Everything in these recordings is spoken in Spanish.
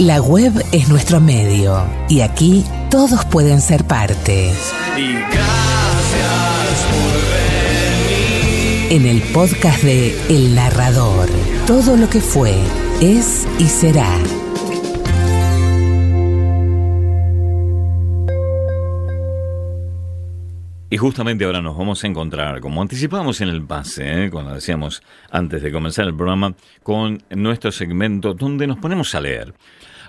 La web es nuestro medio y aquí todos pueden ser parte. Y gracias por venir. En el podcast de El Narrador, todo lo que fue, es y será. Y justamente ahora nos vamos a encontrar, como anticipamos en el pase, ¿eh? cuando decíamos antes de comenzar el programa, con nuestro segmento donde nos ponemos a leer.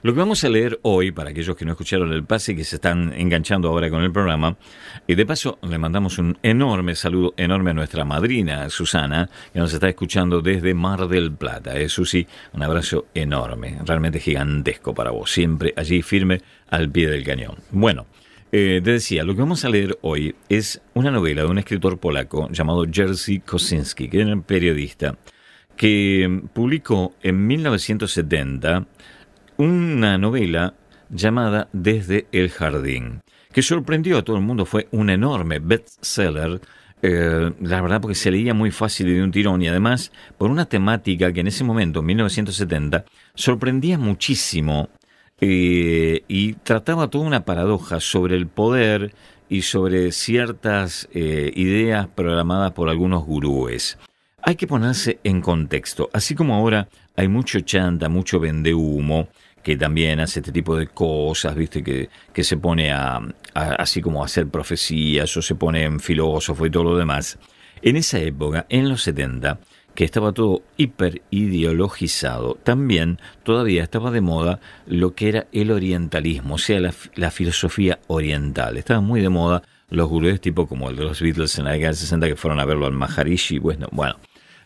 Lo que vamos a leer hoy, para aquellos que no escucharon el pase y que se están enganchando ahora con el programa, y de paso le mandamos un enorme saludo, enorme a nuestra madrina Susana, que nos está escuchando desde Mar del Plata. Eh, Susi, un abrazo enorme, realmente gigantesco para vos, siempre allí firme al pie del cañón. Bueno, eh, te decía, lo que vamos a leer hoy es una novela de un escritor polaco llamado Jerzy Kosinski, que era un periodista, que publicó en 1970 una novela llamada Desde el Jardín, que sorprendió a todo el mundo, fue un enorme bestseller, eh, la verdad porque se leía muy fácil y de un tirón y además por una temática que en ese momento, en 1970, sorprendía muchísimo eh, y trataba toda una paradoja sobre el poder y sobre ciertas eh, ideas programadas por algunos gurúes. Hay que ponerse en contexto, así como ahora hay mucho chanta, mucho vende humo, que también hace este tipo de cosas, viste, que, que se pone a, así como a hacer profecías o se pone en filósofo y todo lo demás. En esa época, en los 70, que estaba todo hiper ideologizado, también todavía estaba de moda lo que era el orientalismo, o sea, la, filosofía oriental. Estaba muy de moda los gurúes tipo como el de los Beatles en la década del 60 que fueron a verlo al Maharishi, bueno, bueno.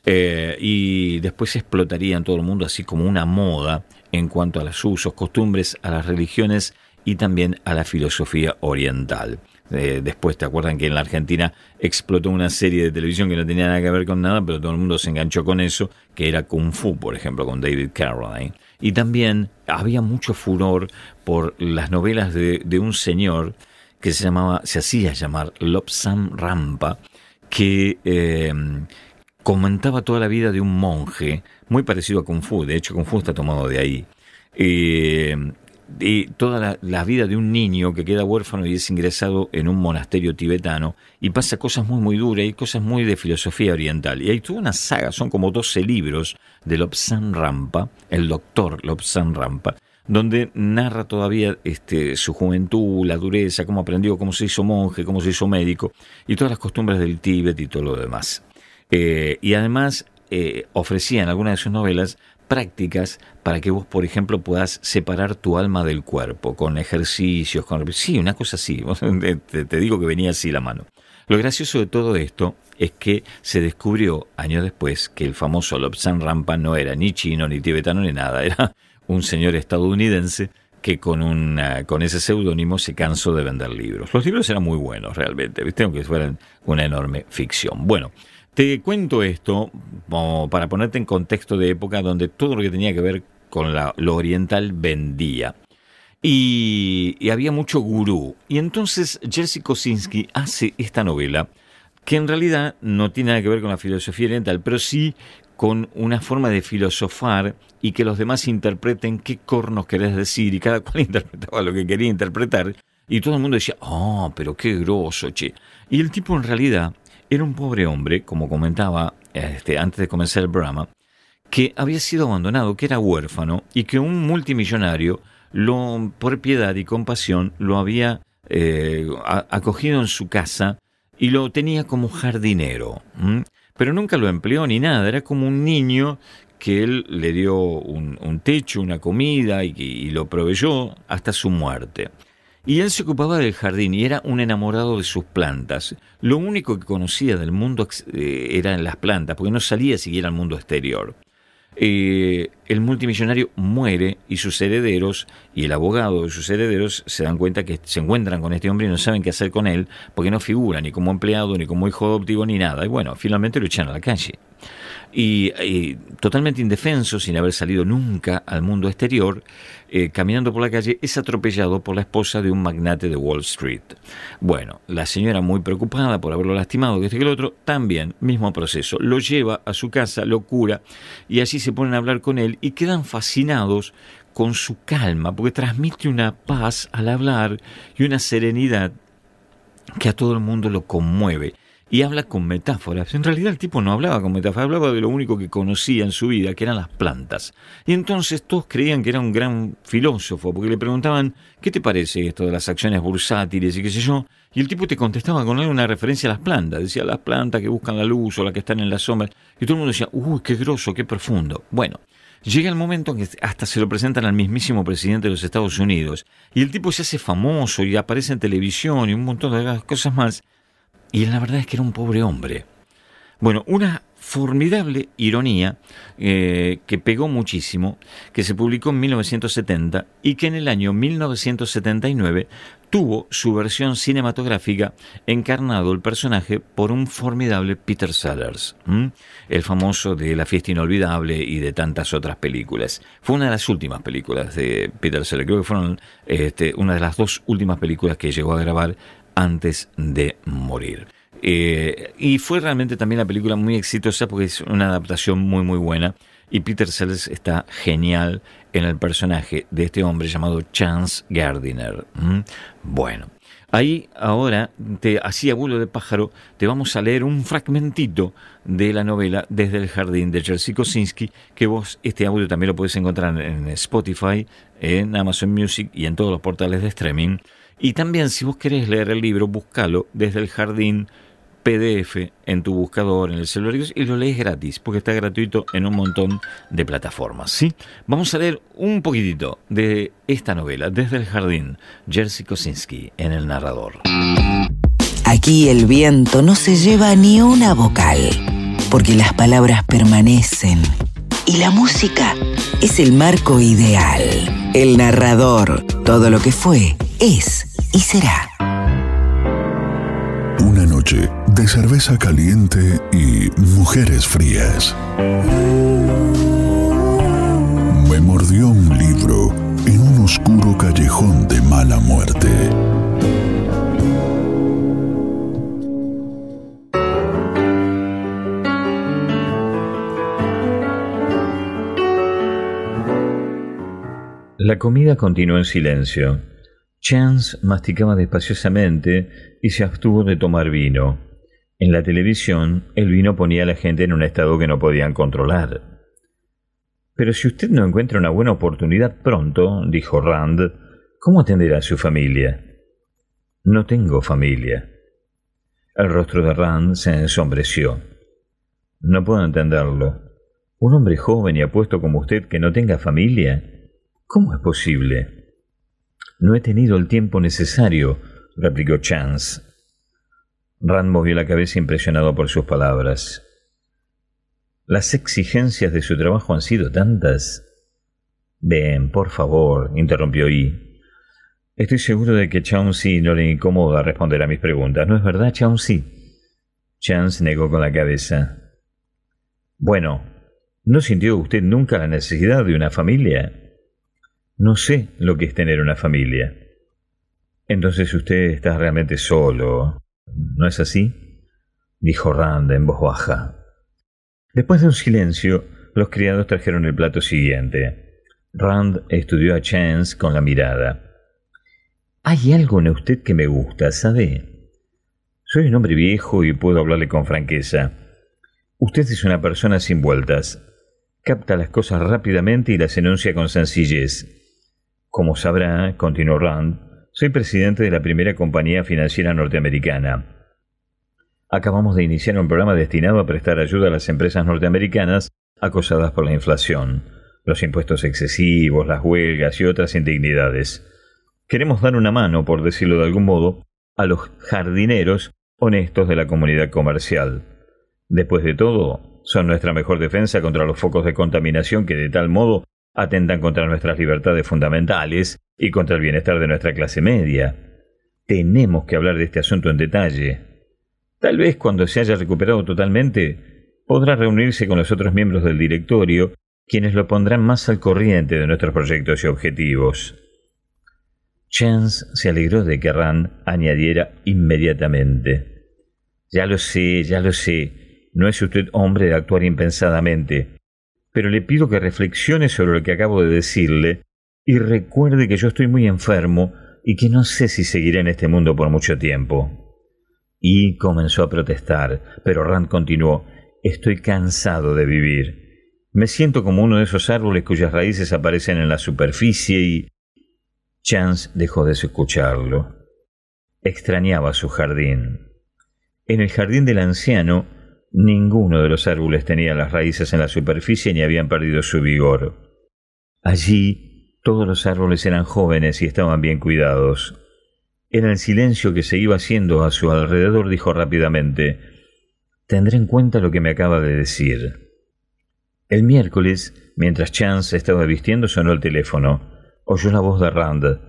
Eh, y después explotaría en todo el mundo así como una moda en cuanto a los usos, costumbres, a las religiones y también a la filosofía oriental. Eh, después, ¿te acuerdan que en la Argentina explotó una serie de televisión que no tenía nada que ver con nada, pero todo el mundo se enganchó con eso, que era Kung Fu, por ejemplo, con David Carradine? Y también había mucho furor por las novelas de, de un señor que se llamaba, se hacía llamar Lobsam Rampa, que eh, comentaba toda la vida de un monje, muy parecido a Kung Fu, de hecho Kung Fu está tomado de ahí. Eh, y toda la, vida de un niño que queda huérfano y es ingresado en un monasterio tibetano y pasa cosas muy muy duras y cosas muy de filosofía oriental. Y hay toda una saga, son como 12 libros de Lobsang Rampa, el doctor Lobsang Rampa, donde narra todavía este, su juventud, la dureza, cómo aprendió, cómo se hizo monje, cómo se hizo médico y todas las costumbres del Tíbet y todo lo demás. Eh, y además eh, ofrecía en algunas de sus novelas prácticas para que vos, por ejemplo, puedas separar tu alma del cuerpo, con ejercicios, con... Sí, una cosa así, te, digo que venía así la mano. Lo gracioso de todo esto es que se descubrió años después que el famoso Lobsang Rampa no era ni chino, ni tibetano, ni nada, era un señor estadounidense que con, una, con ese seudónimo se cansó de vender libros. Los libros eran muy buenos realmente, ¿viste? aunque fueran una enorme ficción. Bueno, te cuento esto para ponerte en contexto de época donde todo lo que tenía que ver con lo oriental vendía. Y, había mucho gurú. Y entonces Jerzy Kosinski hace esta novela que en realidad no tiene nada que ver con la filosofía oriental, pero sí con una forma de filosofar y que los demás interpreten qué cornos querés decir y cada cual interpretaba lo que quería interpretar y todo el mundo decía, oh, pero qué groso, che. Y el tipo en realidad era un pobre hombre, como comentaba este, antes de comenzar el programa, que había sido abandonado, que era huérfano y que un multimillonario, lo, por piedad y compasión, lo había eh, acogido en su casa y lo tenía como jardinero. Pero nunca lo empleó ni nada, era como un niño que él le dio un, techo, una comida y lo proveyó hasta su muerte. Y él se ocupaba del jardín y era un enamorado de sus plantas. Lo único que conocía del mundo eh, eran las plantas, porque no salía siquiera al mundo exterior. Eh, el multimillonario muere y sus herederos y el abogado de sus herederos se dan cuenta que se encuentran con este hombre y no saben qué hacer con él porque no figura ni como empleado, ni como hijo adoptivo, ni nada. Y bueno, finalmente lo echan a la calle. Y, totalmente indefenso, sin haber salido nunca al mundo exterior, eh, caminando por la calle, es atropellado por la esposa de un magnate de Wall Street. Bueno, la señora muy preocupada por haberlo lastimado, que este que el otro, también, mismo proceso, lo lleva a su casa, lo cura, y así se ponen a hablar con él y quedan fascinados con su calma, porque transmite una paz al hablar y una serenidad que a todo el mundo lo conmueve y habla con metáforas. En realidad el tipo no hablaba con metáforas, hablaba de lo único que conocía en su vida, que eran las plantas. Y entonces todos creían que era un gran filósofo, porque le preguntaban, ¿qué te parece esto de las acciones bursátiles y qué sé yo? Y el tipo te contestaba con una referencia a las plantas. Decía, las plantas que buscan la luz o las que están en la sombra. Y todo el mundo decía, uy, qué grosso, qué profundo. Bueno, Llega el momento en que hasta se lo presentan al mismísimo presidente de los Estados Unidos y el tipo se hace famoso y aparece en televisión y un montón de cosas más. Y la verdad es que era un pobre hombre. Bueno, una formidable ironía eh, que pegó muchísimo, que se publicó en 1970 y que en el año 1979 tuvo su versión cinematográfica encarnado el personaje por un formidable Peter Sellers, el famoso de La fiesta inolvidable y de tantas otras películas. Fue una de las últimas películas de Peter Sellers, creo que fueron este, una de las dos últimas películas que llegó a grabar antes de morir. Eh, y fue realmente también la película muy exitosa porque es una adaptación muy muy buena y Peter Sellers está genial en el personaje de este hombre llamado Chance Gardiner. Bueno, ahí ahora, te, así abuelo de pájaro, te vamos a leer un fragmentito de la novela Desde el jardín de Jerzy Kosinski, que vos este audio también lo puedes encontrar en Spotify, en Amazon Music y en todos los portales de streaming. Y también si vos querés leer el libro, búscalo desde el jardín PDF en tu buscador, en el celular y lo lees gratis, porque está gratuito en un montón de plataformas. ¿sí? Vamos a leer un poquitito de esta novela, Desde el Jardín, Jerzy Kosinski, en el narrador. Aquí el viento no se lleva ni una vocal, porque las palabras permanecen y la música es el marco ideal. El narrador, todo lo que fue, es y será. Una noche de cerveza caliente y mujeres frías. Me mordió un libro en un oscuro callejón de mala muerte. La comida continuó en silencio. Chance masticaba despaciosamente y se abstuvo de tomar vino. En la televisión, el vino ponía a la gente en un estado que no podían controlar. Pero si usted no encuentra una buena oportunidad pronto, dijo Rand, ¿cómo atenderá a su familia? No tengo familia. El rostro de Rand se ensombreció. No puedo entenderlo. Un hombre joven y apuesto como usted que no tenga familia, ¿cómo es posible? No he tenido el tiempo necesario, replicó Chance. Rand movió la cabeza impresionado por sus palabras. Las exigencias de su trabajo han sido tantas. Ven, por favor, interrumpió Yi. Estoy seguro de que Chauncey no le incomoda responder a mis preguntas, ¿no es verdad, Chauncey? Chance negó con la cabeza. Bueno, ¿no sintió usted nunca la necesidad de una familia? No sé lo que es tener una familia. Entonces usted está realmente solo, ¿no es así? dijo Rand en voz baja. Después de un silencio, los criados trajeron el plato siguiente. Rand estudió a Chance con la mirada. Hay algo en usted que me gusta, ¿sabe? Soy un hombre viejo y puedo hablarle con franqueza. Usted es una persona sin vueltas. Capta las cosas rápidamente y las enuncia con sencillez. Como sabrá, continuó Rand, soy presidente de la primera compañía financiera norteamericana. Acabamos de iniciar un programa destinado a prestar ayuda a las empresas norteamericanas acosadas por la inflación, los impuestos excesivos, las huelgas y otras indignidades. Queremos dar una mano, por decirlo de algún modo, a los jardineros honestos de la comunidad comercial. Después de todo, son nuestra mejor defensa contra los focos de contaminación que de tal modo atentan contra nuestras libertades fundamentales y contra el bienestar de nuestra clase media. Tenemos que hablar de este asunto en detalle. Tal vez cuando se haya recuperado totalmente, podrá reunirse con los otros miembros del directorio, quienes lo pondrán más al corriente de nuestros proyectos y objetivos. Chance se alegró de que Rand añadiera inmediatamente. Ya lo sé, ya lo sé, no es usted hombre de actuar impensadamente, pero le pido que reflexione sobre lo que acabo de decirle y recuerde que yo estoy muy enfermo y que no sé si seguiré en este mundo por mucho tiempo. Y comenzó a protestar, pero Rand continuó, estoy cansado de vivir. Me siento como uno de esos árboles cuyas raíces aparecen en la superficie y... Chance dejó de escucharlo. Extrañaba su jardín. En el jardín del anciano, ninguno de los árboles tenía las raíces en la superficie ni habían perdido su vigor. Allí todos los árboles eran jóvenes y estaban bien cuidados. En el silencio que se iba haciendo a su alrededor dijo rápidamente, Tendré en cuenta lo que me acaba de decir. El miércoles, mientras Chance estaba vistiendo, sonó el teléfono. Oyó la voz de Rand.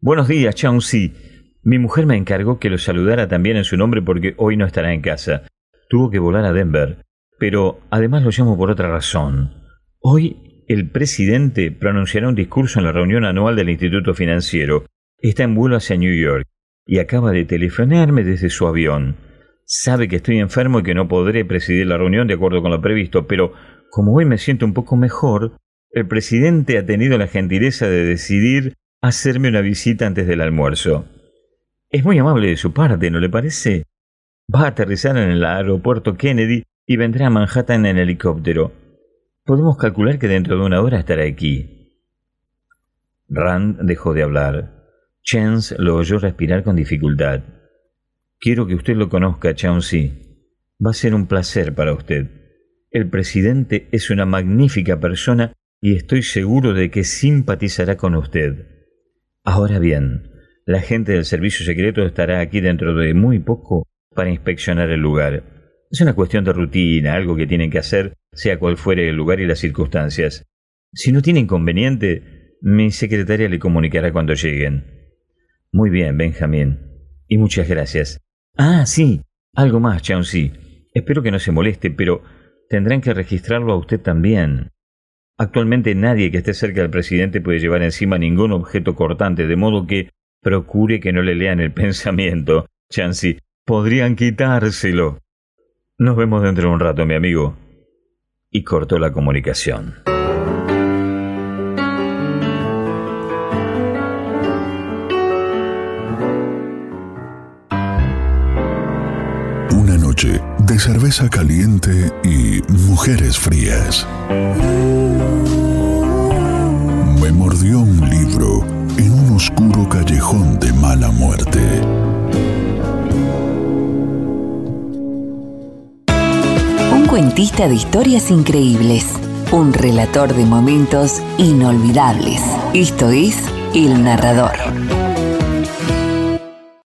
Buenos días, Chauncey. Mi mujer me encargó que lo saludara también en su nombre porque hoy no estará en casa. Tuvo que volar a Denver. Pero además lo llamo por otra razón. Hoy el presidente pronunciará un discurso en la reunión anual del Instituto Financiero. Está en vuelo hacia New York y acaba de telefonarme desde su avión. Sabe que estoy enfermo y que no podré presidir la reunión de acuerdo con lo previsto, pero como hoy me siento un poco mejor, el presidente ha tenido la gentileza de decidir hacerme una visita antes del almuerzo. Es muy amable de su parte, ¿no le parece? Va a aterrizar en el aeropuerto Kennedy y vendrá a Manhattan en helicóptero. Podemos calcular que dentro de una hora estará aquí. Rand dejó de hablar. Chance lo oyó respirar con dificultad. Quiero que usted lo conozca, Chauncey. Va a ser un placer para usted. El presidente es una magnífica persona y estoy seguro de que simpatizará con usted. Ahora bien, la gente del servicio secreto estará aquí dentro de muy poco para inspeccionar el lugar. Es una cuestión de rutina, algo que tienen que hacer sea cual fuere el lugar y las circunstancias. Si no tiene inconveniente, mi secretaria le comunicará cuando lleguen. Muy bien, Benjamín. Y muchas gracias. Ah, sí. Algo más, Chauncey. Espero que no se moleste, pero tendrán que registrarlo a usted también. Actualmente nadie que esté cerca del presidente puede llevar encima ningún objeto cortante, de modo que procure que no le lean el pensamiento. Chauncey, podrían quitárselo. Nos vemos dentro de un rato, mi amigo y cortó la comunicación. Una noche de cerveza caliente y mujeres frías. Me mordió un libro en un oscuro callejón de mala muerte. Cuentista de historias increíbles, un relator de momentos inolvidables. Esto es El Narrador.